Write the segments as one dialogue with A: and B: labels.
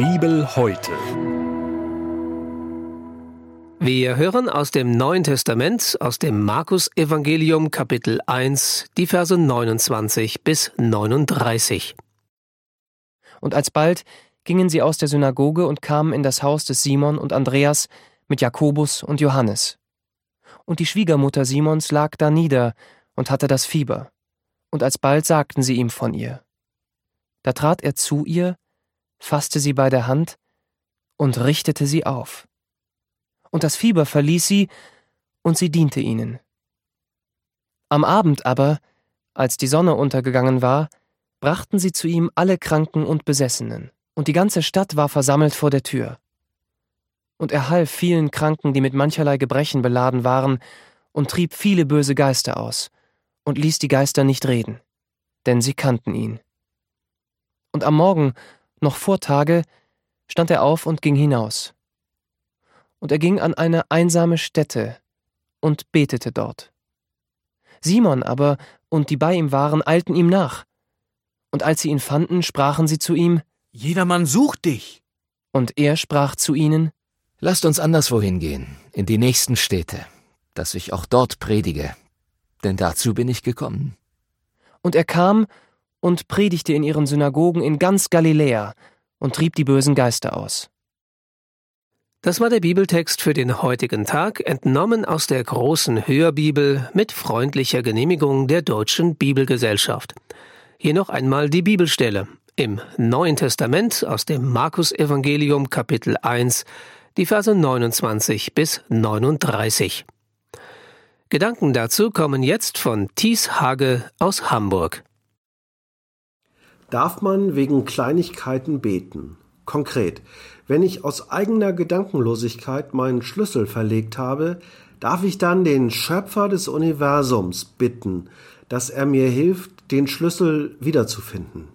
A: Bibel heute.
B: Wir hören aus dem Neuen Testament, aus dem Markus Evangelium Kapitel 1, die Verse 29 bis 39.
C: Und alsbald gingen sie aus der Synagoge und kamen in das Haus des Simon und Andreas mit Jakobus und Johannes. Und die Schwiegermutter Simons lag da nieder und hatte das Fieber. Und alsbald sagten sie ihm von ihr. Da trat er zu ihr, fasste sie bei der Hand und richtete sie auf. Und das Fieber verließ sie, und sie diente ihnen. Am Abend aber, als die Sonne untergegangen war, brachten sie zu ihm alle Kranken und Besessenen, und die ganze Stadt war versammelt vor der Tür. Und er half vielen Kranken, die mit mancherlei Gebrechen beladen waren, und trieb viele böse Geister aus, und ließ die Geister nicht reden, denn sie kannten ihn. Und am Morgen, noch vor Tage, stand er auf und ging hinaus. Und er ging an eine einsame Stätte und betete dort. Simon aber und die bei ihm waren, eilten ihm nach. Und als sie ihn fanden, sprachen sie zu ihm,
D: Jedermann sucht dich.
C: Und er sprach zu ihnen,
E: Lasst uns anderswohin gehen, in die nächsten Städte, dass ich auch dort predige, denn dazu bin ich gekommen.
C: Und er kam und predigte in ihren Synagogen in ganz Galiläa und trieb die bösen Geister aus.
B: Das war der Bibeltext für den heutigen Tag, entnommen aus der großen Hörbibel mit freundlicher Genehmigung der Deutschen Bibelgesellschaft. Hier noch einmal die Bibelstelle im Neuen Testament aus dem Markus Evangelium Kapitel 1, die Verse 29 bis 39. Gedanken dazu kommen jetzt von Thies Hage aus Hamburg.
F: Darf man wegen Kleinigkeiten beten? Konkret, wenn ich aus eigener Gedankenlosigkeit meinen Schlüssel verlegt habe, darf ich dann den Schöpfer des Universums bitten, dass er mir hilft, den Schlüssel wiederzufinden.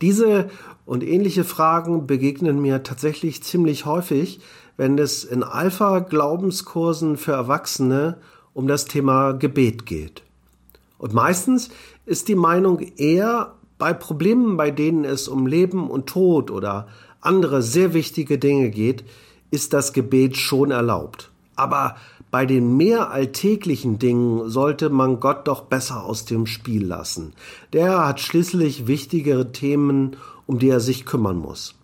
F: Diese und ähnliche Fragen begegnen mir tatsächlich ziemlich häufig, wenn es in Alpha-Glaubenskursen für Erwachsene um das Thema Gebet geht. Und meistens ist die Meinung eher bei Problemen, bei denen es um Leben und Tod oder andere sehr wichtige Dinge geht, ist das Gebet schon erlaubt. Aber bei den mehr alltäglichen Dingen sollte man Gott doch besser aus dem Spiel lassen. Der hat schließlich wichtigere Themen, um die er sich kümmern muss.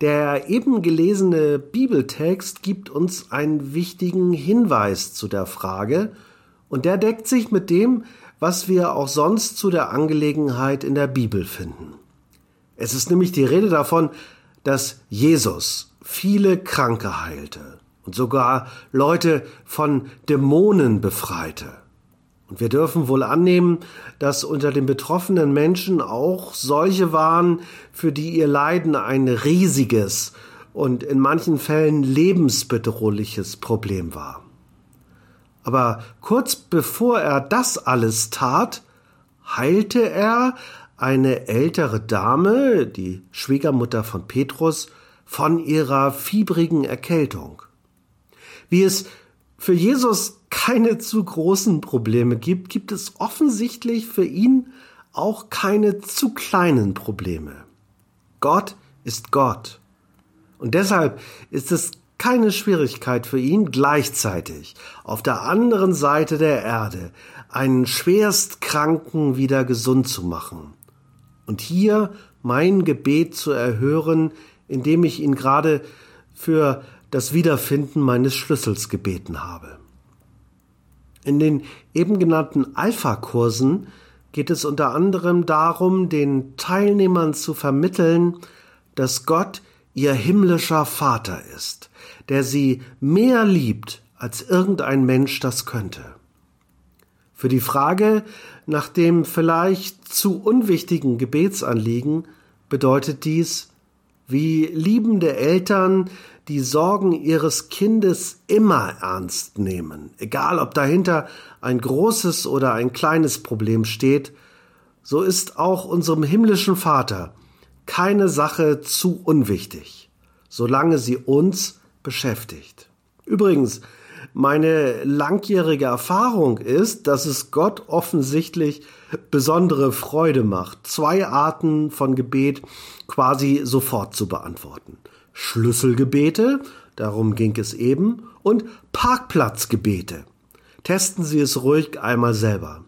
F: Der eben gelesene Bibeltext gibt uns einen wichtigen Hinweis zu der Frage, und der deckt sich mit dem, was wir auch sonst zu der Angelegenheit in der Bibel finden. Es ist nämlich die Rede davon, dass Jesus viele Kranke heilte und sogar Leute von Dämonen befreite. Und wir dürfen wohl annehmen, dass unter den betroffenen Menschen auch solche waren, für die ihr Leiden ein riesiges und in manchen Fällen lebensbedrohliches Problem war. Aber kurz bevor er das alles tat, heilte er eine ältere Dame, die Schwiegermutter von Petrus, von ihrer fiebrigen Erkältung. Wie es für Jesus keine zu großen Probleme gibt, gibt es offensichtlich für ihn auch keine zu kleinen Probleme. Gott ist Gott. Und deshalb ist es keine Schwierigkeit für ihn, gleichzeitig auf der anderen Seite der Erde einen Schwerstkranken wieder gesund zu machen. Und hier mein Gebet zu erhören, indem ich ihn gerade für das Wiederfinden meines Schlüssels gebeten habe. In den eben genannten Alpha-Kursen geht es unter anderem darum, den Teilnehmern zu vermitteln, dass Gott ihr himmlischer Vater ist, der sie mehr liebt, als irgendein Mensch das könnte. Für die Frage nach dem vielleicht zu unwichtigen Gebetsanliegen bedeutet dies, wie liebende Eltern die Sorgen ihres Kindes immer ernst nehmen, egal ob dahinter ein großes oder ein kleines Problem steht, so ist auch unserem himmlischen Vater keine Sache zu unwichtig, solange sie uns beschäftigt. Übrigens, meine langjährige Erfahrung ist, dass es Gott offensichtlich besondere Freude macht, zwei Arten von Gebet quasi sofort zu beantworten. Schlüsselgebete, darum ging es eben, und Parkplatzgebete. Testen Sie es ruhig einmal selber.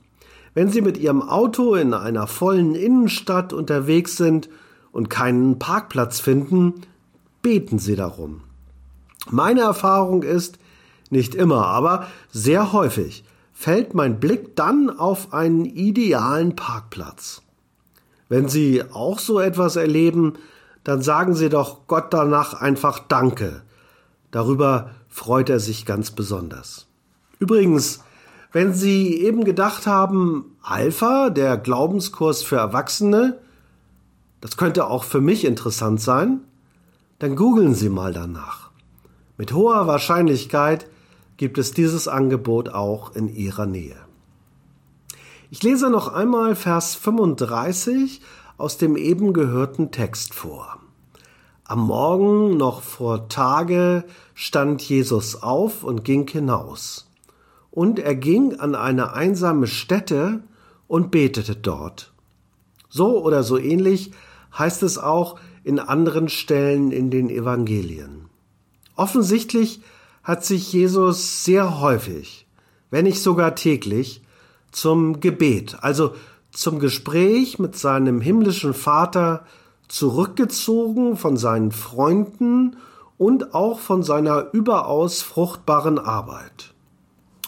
F: Wenn Sie mit Ihrem Auto in einer vollen Innenstadt unterwegs sind und keinen Parkplatz finden, beten Sie darum. Meine Erfahrung ist, nicht immer, aber sehr häufig fällt mein Blick dann auf einen idealen Parkplatz. Wenn Sie auch so etwas erleben, dann sagen Sie doch Gott danach einfach Danke. Darüber freut er sich ganz besonders. Übrigens, wenn Sie eben gedacht haben, Alpha, der Glaubenskurs für Erwachsene, das könnte auch für mich interessant sein, dann googeln Sie mal danach. Mit hoher Wahrscheinlichkeit gibt es dieses Angebot auch in Ihrer Nähe. Ich lese noch einmal Vers 35 aus dem eben gehörten Text vor. Am Morgen noch vor Tage stand Jesus auf und ging hinaus. Und er ging an eine einsame Stätte und betete dort. So oder so ähnlich heißt es auch in anderen Stellen in den Evangelien. Offensichtlich hat sich Jesus sehr häufig, wenn nicht sogar täglich, zum Gebet, also zum Gespräch mit seinem himmlischen Vater zurückgezogen von seinen Freunden und auch von seiner überaus fruchtbaren Arbeit.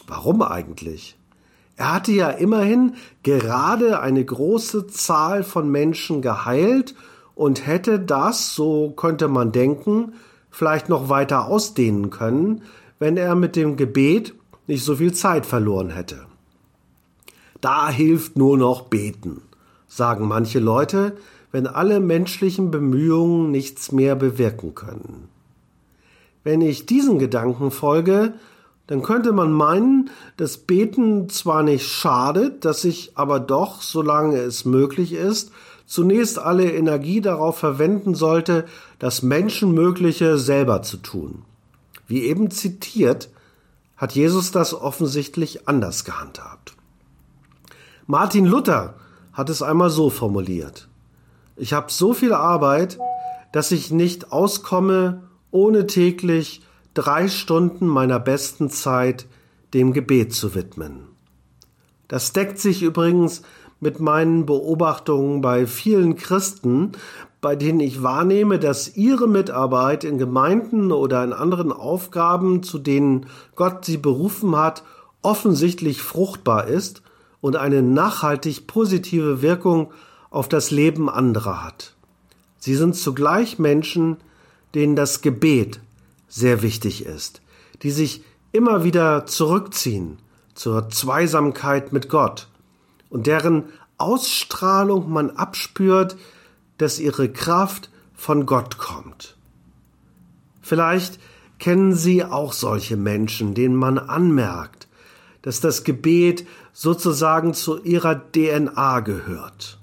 F: Warum eigentlich? Er hatte ja immerhin gerade eine große Zahl von Menschen geheilt und hätte das, so könnte man denken, vielleicht noch weiter ausdehnen können, wenn er mit dem Gebet nicht so viel Zeit verloren hätte. Da hilft nur noch beten, sagen manche Leute, wenn alle menschlichen Bemühungen nichts mehr bewirken können. Wenn ich diesen Gedanken folge, dann könnte man meinen, dass Beten zwar nicht schadet, dass ich aber doch, solange es möglich ist, zunächst alle Energie darauf verwenden sollte, das Menschenmögliche selber zu tun. Wie eben zitiert, hat Jesus das offensichtlich anders gehandhabt. Martin Luther hat es einmal so formuliert. Ich habe so viel Arbeit, dass ich nicht auskomme, ohne täglich drei Stunden meiner besten Zeit dem Gebet zu widmen. Das deckt sich übrigens mit meinen Beobachtungen bei vielen Christen, bei denen ich wahrnehme, dass ihre Mitarbeit in Gemeinden oder in anderen Aufgaben, zu denen Gott sie berufen hat, offensichtlich fruchtbar ist und eine nachhaltig positive Wirkung auf das Leben anderer hat. Sie sind zugleich Menschen, denen das Gebet sehr wichtig ist, die sich immer wieder zurückziehen zur Zweisamkeit mit Gott und deren Ausstrahlung man abspürt, dass ihre Kraft von Gott kommt. Vielleicht kennen Sie auch solche Menschen, denen man anmerkt, dass das Gebet sozusagen zu ihrer DNA gehört.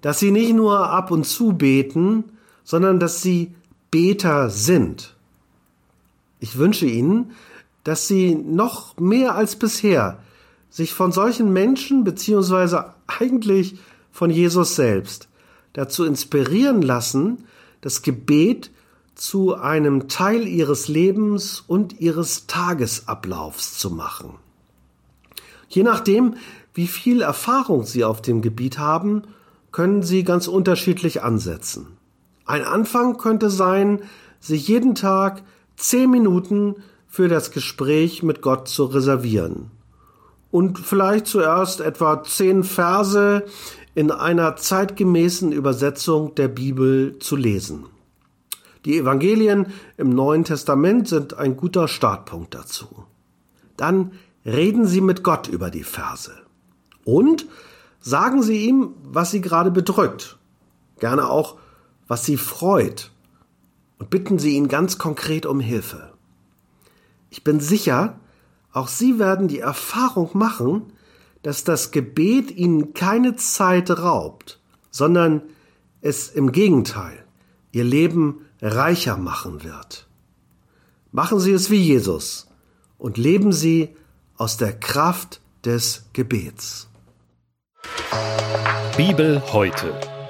F: Dass sie nicht nur ab und zu beten, sondern dass sie Beter sind. Ich wünsche Ihnen, dass Sie noch mehr als bisher sich von solchen Menschen beziehungsweise eigentlich von Jesus selbst dazu inspirieren lassen, das Gebet zu einem Teil ihres Lebens und ihres Tagesablaufs zu machen. Je nachdem, wie viel Erfahrung Sie auf dem Gebiet haben, können Sie ganz unterschiedlich ansetzen. Ein Anfang könnte sein, sich jeden Tag zehn Minuten für das Gespräch mit Gott zu reservieren. Und vielleicht zuerst etwa zehn Verse in einer zeitgemäßen Übersetzung der Bibel zu lesen. Die Evangelien im Neuen Testament sind ein guter Startpunkt dazu. Dann reden Sie mit Gott über die Verse. Und sagen Sie ihm, was Sie gerade bedrückt. Gerne auch, was Sie freut und bitten Sie ihn ganz konkret um Hilfe. Ich bin sicher, auch Sie werden die Erfahrung machen, dass das Gebet Ihnen keine Zeit raubt, sondern es im Gegenteil Ihr Leben reicher machen wird. Machen Sie es wie Jesus und leben Sie aus der Kraft des Gebets.
A: Bibel heute.